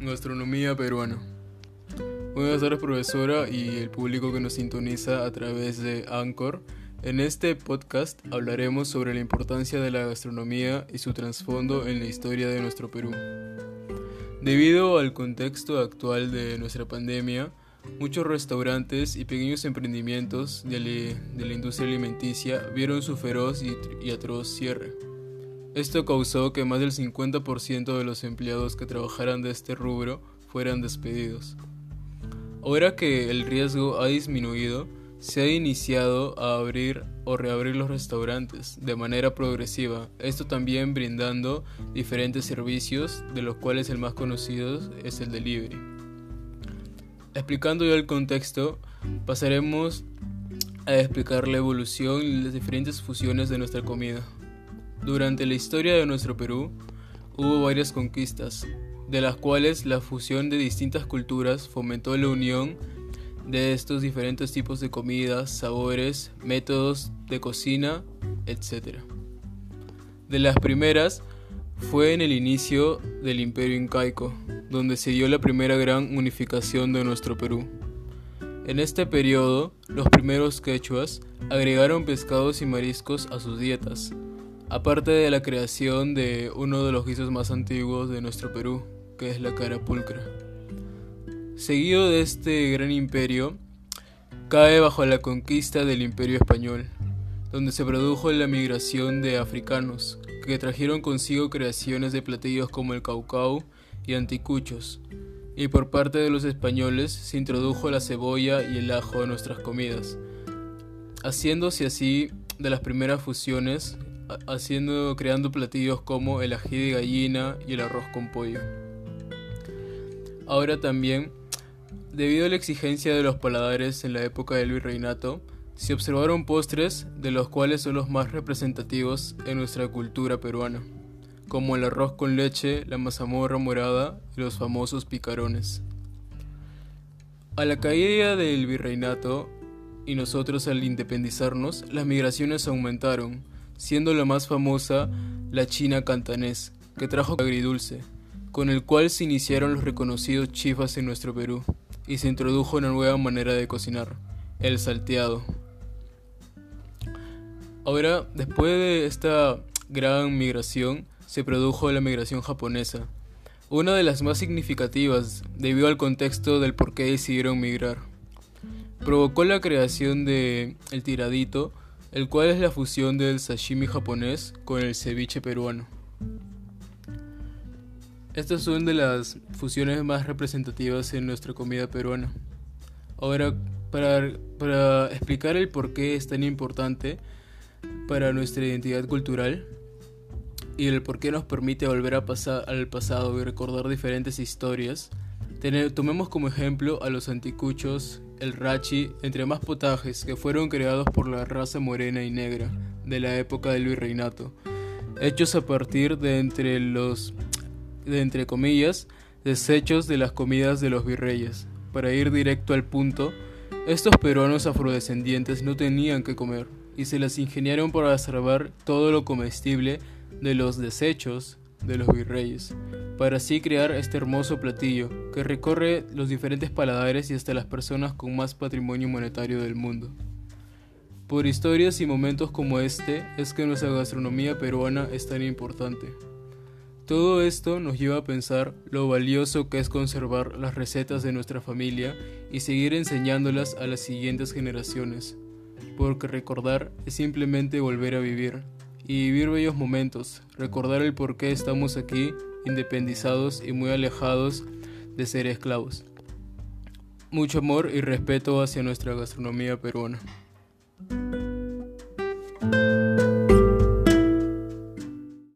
gastronomía peruana. Buenas tardes profesora y el público que nos sintoniza a través de Anchor. En este podcast hablaremos sobre la importancia de la gastronomía y su trasfondo en la historia de nuestro Perú. Debido al contexto actual de nuestra pandemia, muchos restaurantes y pequeños emprendimientos de, la industria alimenticia vieron su feroz y atroz cierre. Esto causó que más del 50% de los empleados que trabajaran de este rubro fueran despedidos. Ahora que el riesgo ha disminuido, se ha iniciado a abrir o reabrir los restaurantes de manera progresiva, esto también brindando diferentes servicios, de los cuales el más conocido es el delivery. Explicando ya el contexto, pasaremos a explicar la evolución y las diferentes fusiones de nuestra comida. Durante la historia de nuestro Perú hubo varias conquistas, de las cuales la fusión de distintas culturas fomentó la unión de estos diferentes tipos de comidas, sabores, métodos de cocina, etc. De las primeras fue en el inicio del imperio incaico, donde se dio la primera gran unificación de nuestro Perú. En este periodo, los primeros quechuas agregaron pescados y mariscos a sus dietas, aparte de la creación de uno de los guisos más antiguos de nuestro Perú, que es la carapulcra. Seguido de este gran imperio, cae bajo la conquista del imperio español, donde se produjo la migración de africanos, que trajeron consigo creaciones de platillos como el caucau y anticuchos, y por parte de los españoles se introdujo la cebolla y el ajo en nuestras comidas, haciéndose así de las primeras fusiones haciendo, creando platillos como el ají de gallina y el arroz con pollo. Ahora también, debido a la exigencia de los paladares en la época del virreinato, se observaron postres de los cuales son los más representativos en nuestra cultura peruana, como el arroz con leche, la mazamorra morada y los famosos picarones. A la caída del virreinato y nosotros al independizarnos, las migraciones aumentaron, siendo la más famosa la china cantanés, que trajo agridulce, con el cual se iniciaron los reconocidos chifas en nuestro Perú, y se introdujo una nueva manera de cocinar, el salteado. Ahora, después de esta gran migración, se produjo la migración japonesa, una de las más significativas debido al contexto del por qué decidieron migrar. Provocó la creación de el tiradito, el cual es la fusión del sashimi japonés con el ceviche peruano. Estas son de las fusiones más representativas en nuestra comida peruana. Ahora, para, para explicar el por qué es tan importante para nuestra identidad cultural y el por qué nos permite volver a pasar al pasado y recordar diferentes historias, tomemos como ejemplo a los anticuchos el rachi, entre más potajes que fueron creados por la raza morena y negra de la época del virreinato, hechos a partir de entre los, de entre comillas, desechos de las comidas de los virreyes. Para ir directo al punto, estos peruanos afrodescendientes no tenían que comer y se las ingeniaron para salvar todo lo comestible de los desechos de los virreyes, para así crear este hermoso platillo que recorre los diferentes paladares y hasta las personas con más patrimonio monetario del mundo. Por historias y momentos como este es que nuestra gastronomía peruana es tan importante. Todo esto nos lleva a pensar lo valioso que es conservar las recetas de nuestra familia y seguir enseñándolas a las siguientes generaciones, porque recordar es simplemente volver a vivir, y vivir bellos momentos, recordar el por qué estamos aquí, independizados y muy alejados de ser esclavos. Mucho amor y respeto hacia nuestra gastronomía peruana.